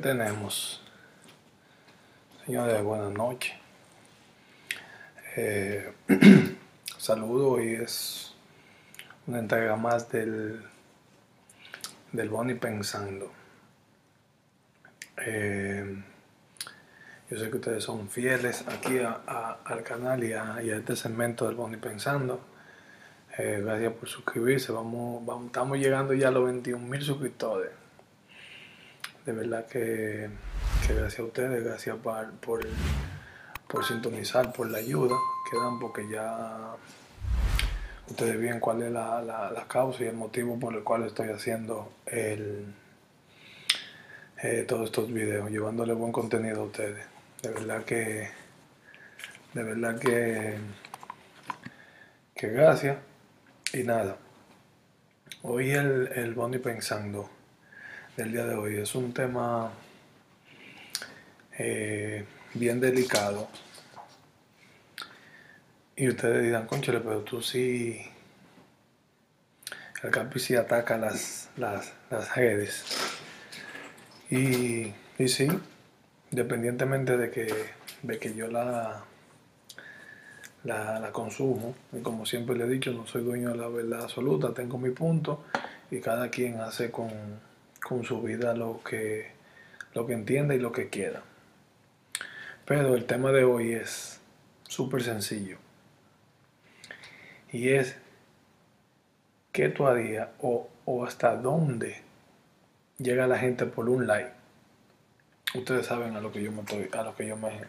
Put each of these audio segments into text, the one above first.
tenemos? Señores, buenas noches. Eh, saludo, hoy es una entrega más del, del Boni Pensando. Eh, yo sé que ustedes son fieles aquí al canal y a, este segmento del Boni Pensando. Eh, gracias por suscribirse. Vamos, vamos, estamos llegando ya a los 21 mil suscriptores. De verdad que, gracias a ustedes, gracias por, por, sintonizar, por la ayuda que dan, porque ya ustedes ven cuál es la, la, causa y el motivo por el cual estoy haciendo el, eh, todos estos videos, llevándole buen contenido a ustedes. De verdad que, de verdad que, que gracias. Y nada, hoy el, el Bonnie pensando del día de hoy es un tema eh, bien delicado. Y ustedes dirán, conchale, pero tú sí. El Capi sí ataca las, las, las redes. Y, y sí, independientemente de que, de que yo la, la, consumo, y como siempre le he dicho, no soy dueño de la verdad absoluta, tengo mi punto y cada quien hace con, con su vida lo que, lo que entienda y lo que quiera. Pero el tema de hoy es súper sencillo. Y es qué tú harías o, o hasta dónde llega la gente por un like ustedes saben a lo que yo me, a lo que yo me,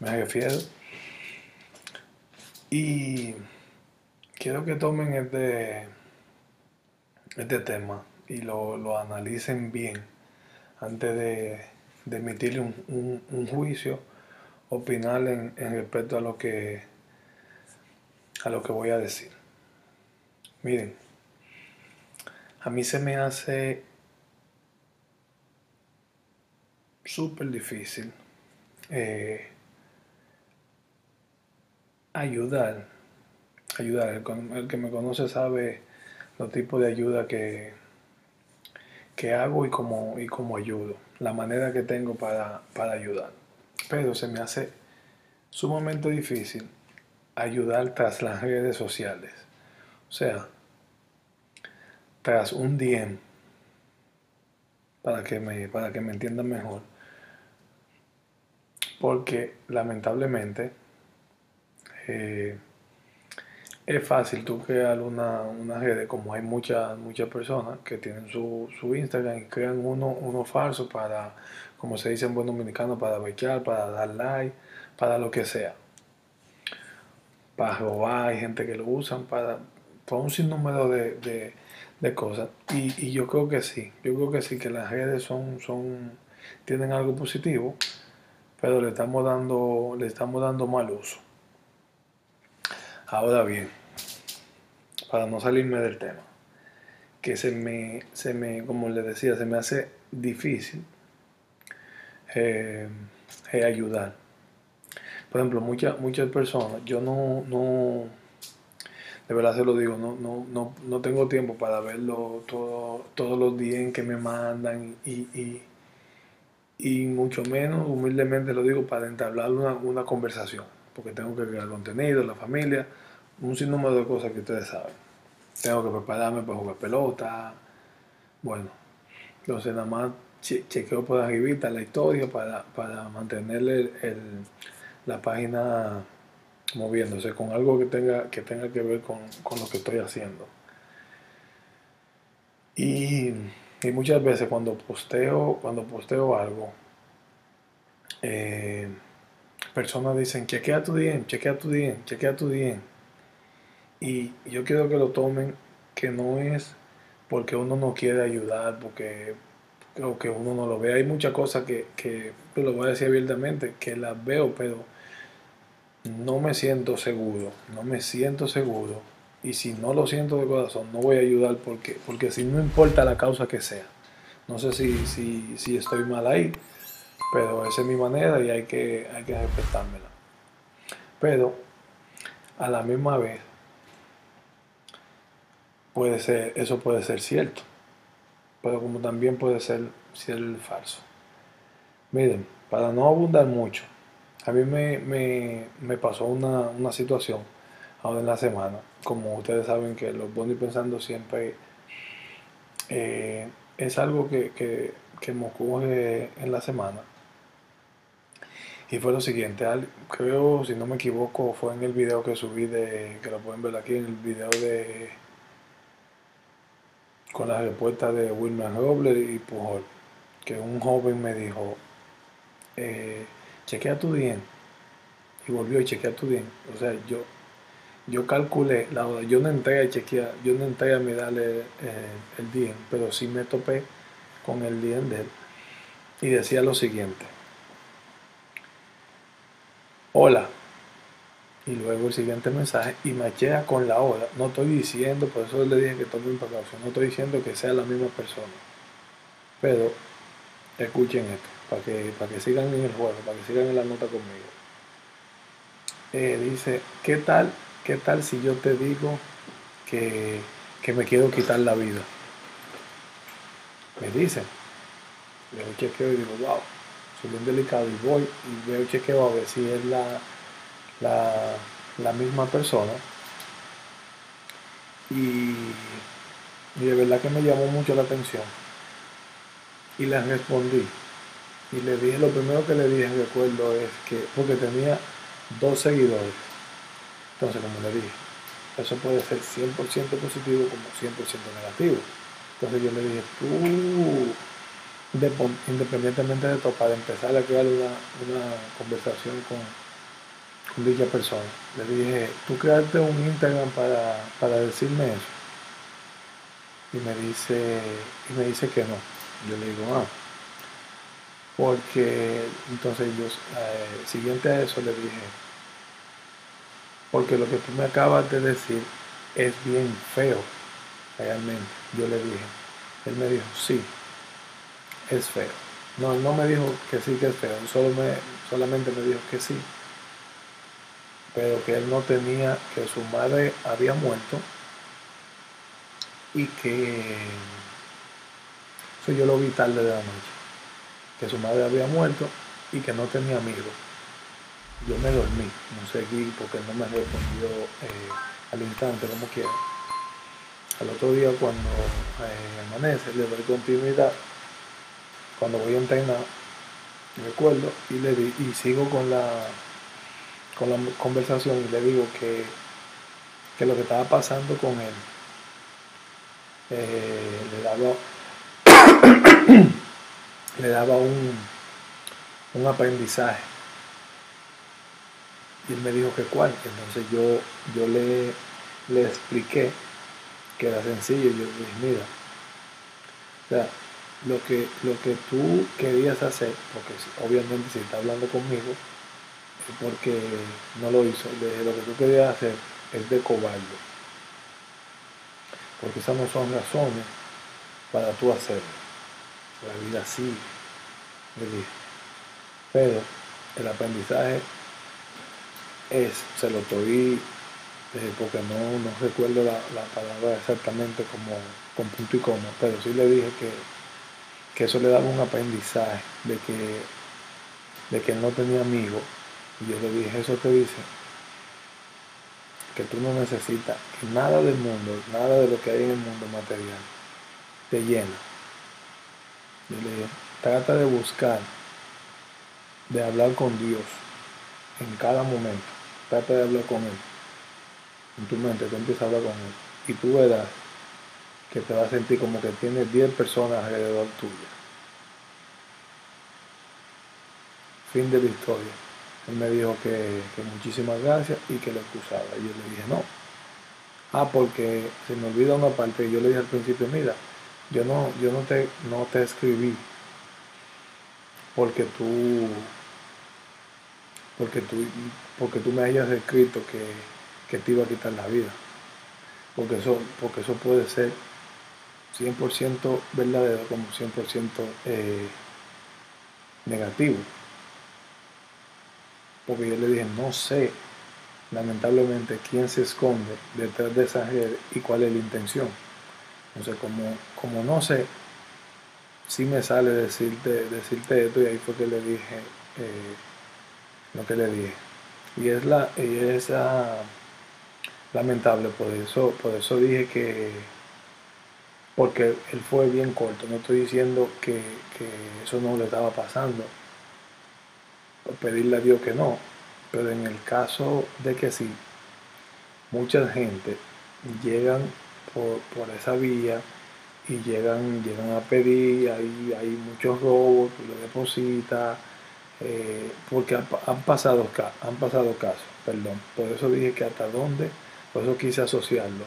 me, refiero. Y quiero que tomen este, este tema y lo, analicen bien antes de, de emitirle un, juicio, opinar en, en respecto a lo que a lo que voy a decir. Miren, a mí se me hace súper difícil eh, ayudar. Ayudar. El, que me conoce sabe los tipos de ayuda que, que hago y cómo, y cómo ayudo. La manera que tengo para, para ayudar. Pero se me hace sumamente difícil ayudar tras las redes sociales. O sea, tras un DM, para que me, para que me entiendan mejor porque lamentablemente eh, es fácil tú crear una, una red, como hay muchas muchas personas que tienen su, su Instagram y crean uno, uno falso para, como se dice en buen dominicano, para bequear, para dar like, para lo que sea. Para robar, hay gente que lo usan para, para un sinnúmero de, de, cosas. Y, y, yo creo que sí, yo creo que sí, que las redes son, son, tienen algo positivo pero le estamos dando, le estamos dando mal uso. Ahora bien, para no salirme del tema, que se me, se me como les decía, se me hace difícil eh, eh, ayudar. Por ejemplo, muchas, muchas personas, yo no, no, de verdad se lo digo, no, no, no, no tengo tiempo para verlo todo, todos los días que me mandan y y mucho menos, humildemente lo digo, para entablar una, una conversación, porque tengo que crear contenido, la familia, un sinnúmero de cosas que ustedes saben. Tengo que prepararme para jugar pelota, bueno, entonces nada más chequeo por arribita la historia para, para mantenerle la página moviéndose con algo que tenga que, tenga que ver con, con lo que estoy haciendo. Y y muchas veces cuando posteo, cuando posteo algo, eh, personas dicen, chequea tu DM, chequea tu DM, chequea tu DM. Y yo quiero que lo tomen que no es porque uno no quiere ayudar, porque o que uno no lo ve. Hay muchas cosas que, que lo voy a decir abiertamente, que las veo, pero no me siento seguro, no me siento seguro y si no lo siento de corazón, no voy a ayudar porque, porque si no importa la causa que sea. No sé si, si, si estoy mal ahí, pero esa es mi manera y hay que, hay que respetármela. Pero a la misma vez, puede ser, eso puede ser cierto, pero como también puede ser, ser falso. Miren, para no abundar mucho, a mí me, me, me pasó una, una, situación ahora en la semana. Como ustedes saben que los Boni Pensando siempre eh, es algo que, que, que me ocurre en la semana. Y fue lo siguiente, creo, si no me equivoco, fue en el video que subí de, que lo pueden ver aquí, en el video de, con la respuesta de Wilmer Robles y Pujol, que un joven me dijo, eh, chequea tu bien, y volvió a chequear tu bien. O sea, yo, yo calculé, la yo no entré a chequear, yo no entré a mirarle eh, el día, pero sí me topé con el día de él y decía lo siguiente hola. Y luego el siguiente mensaje y machea con la hora. No estoy diciendo, por eso le dije que tome un precaución, no estoy diciendo que sea la misma persona. Pero escuchen esto, para que, para que sigan en el juego, para que sigan en la nota conmigo. Eh, dice, ¿qué tal, ¿qué tal si yo te digo que, que me quiero quitar la vida? Me dice, le chequeo y digo, wow, soy bien delicado y voy y veo chequeo a ver si es la, la, misma persona. Y, de verdad que me llamó mucho la atención. Y le respondí. Y le dije, lo primero que le dije, recuerdo, es que, porque tenía dos seguidores. Entonces, como le dije, eso puede ser 100% positivo como 100% negativo. Entonces yo le dije, tú independientemente de todo, para empezar a crear una, conversación con, dicha persona. Le dije, tú creaste un Instagram para, decirme eso. Y me dice, y me dice que no. Yo le digo, ah, porque entonces yo, eh, siguiente a eso le dije, porque lo que tú me acabas de decir es bien feo, realmente. Yo le dije, él me dijo, sí, es feo. No, no me dijo que sí que es feo, solo me, solamente me dijo que sí. Pero que él no tenía, que su madre había muerto y que eso yo lo vi tarde de la noche. Que su madre había muerto y que no tenía amigos. Yo me dormí, no seguí porque no me respondió eh, al instante como quiera. Al otro día cuando eh, amanece le doy continuidad cuando voy a entrenar, recuerdo y le di, y sigo con la con la conversación y le digo que, que lo que estaba pasando con él eh, le daba le daba un, un aprendizaje. Y él me dijo que cuál. Entonces yo yo le, le expliqué que era sencillo. Yo le dije mira o sea, lo que, lo que tú querías hacer, porque obviamente si está hablando conmigo, porque no lo hizo. lo que tú querías hacer es de cobarde. Porque esas no son razones para tú hacerlo. La vida sí, le dije. Pero el aprendizaje es, se lo estoy, eh, porque no, no recuerdo la, la, palabra exactamente como con punto y coma, pero sí le dije que que eso le daba un aprendizaje de que, de que él no tenía amigos. Y yo le dije, eso te dice que tú no necesitas nada del mundo, nada de lo que hay en el mundo material, te llena. Yo le dije, trata de buscar, de hablar con Dios en cada momento. Trata de hablar con Él. En tu mente, tú empiezas a hablar con Él. Y tú verás que te vas a sentir como que tienes 10 personas alrededor tuyo. Fin de la historia. Él me dijo que, muchísimas gracias y que lo excusaba. Y yo le dije, no. Ah, porque se me olvida una parte. Yo le dije al principio, mira, yo no, yo no te, no te escribí porque tú, porque tú, porque tú me hayas escrito que, que te iba a quitar la vida. Porque eso, porque eso puede ser 100% verdadero como 100% eh, negativo. Porque yo le dije, no sé, lamentablemente, quién se esconde detrás de esa red y cuál es la intención. Entonces, como, como no sé, sí me sale decirte, decirte esto y ahí fue que le dije eh, lo que le dije. Y es la, y es lamentable, por eso, por eso dije que porque él fue bien corto, no estoy diciendo que, que eso no le estaba pasando, pedirle a Dios que no, pero en el caso de que sí, mucha gente llegan por, por esa vía y llegan, llegan a pedir, hay, hay muchos robos, deposita, eh, porque han, pasado, han pasado casos, perdón. Por eso dije que hasta dónde, por eso quise asociarlo,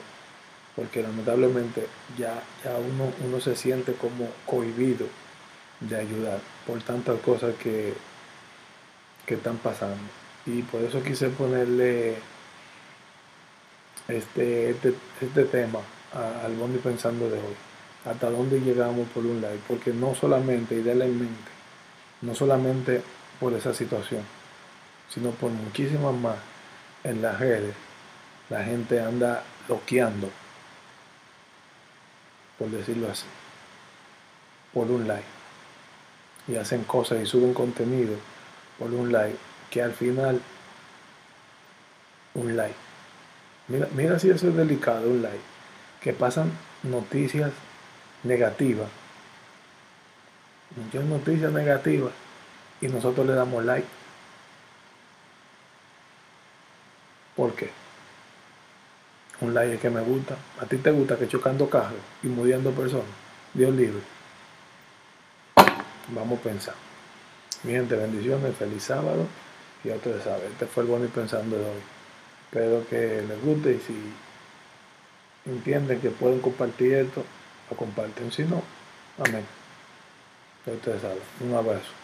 porque lamentablemente ya, ya uno, uno se siente como cohibido de ayudar por tantas cosas que, que están pasando. Y por eso quise ponerle este, este, este tema al Bondi Pensando de hoy. Hasta dónde llegamos por un lado. Porque no solamente, y no solamente por esa situación, sino por muchísimas más en las redes. La gente anda loqueando, por decirlo así, por un like. Y hacen cosas y suben contenido por un like, que al final, un like Mira, mira si eso es delicado, un like. Que pasan noticias negativas. Muchas noticias negativas. Y nosotros le damos like. ¿Por qué? Un like es que me gusta. A ti te gusta que chocando carros y muriendo personas. Dios libre. Vamos a pensar. Mi gente, bendiciones, feliz sábado. Y ya ustedes saben, este fue el bueno y pensando de hoy. Espero que les guste y si entienden que pueden compartir esto, lo comparten. Si no, amén. ustedes saben. Un abrazo.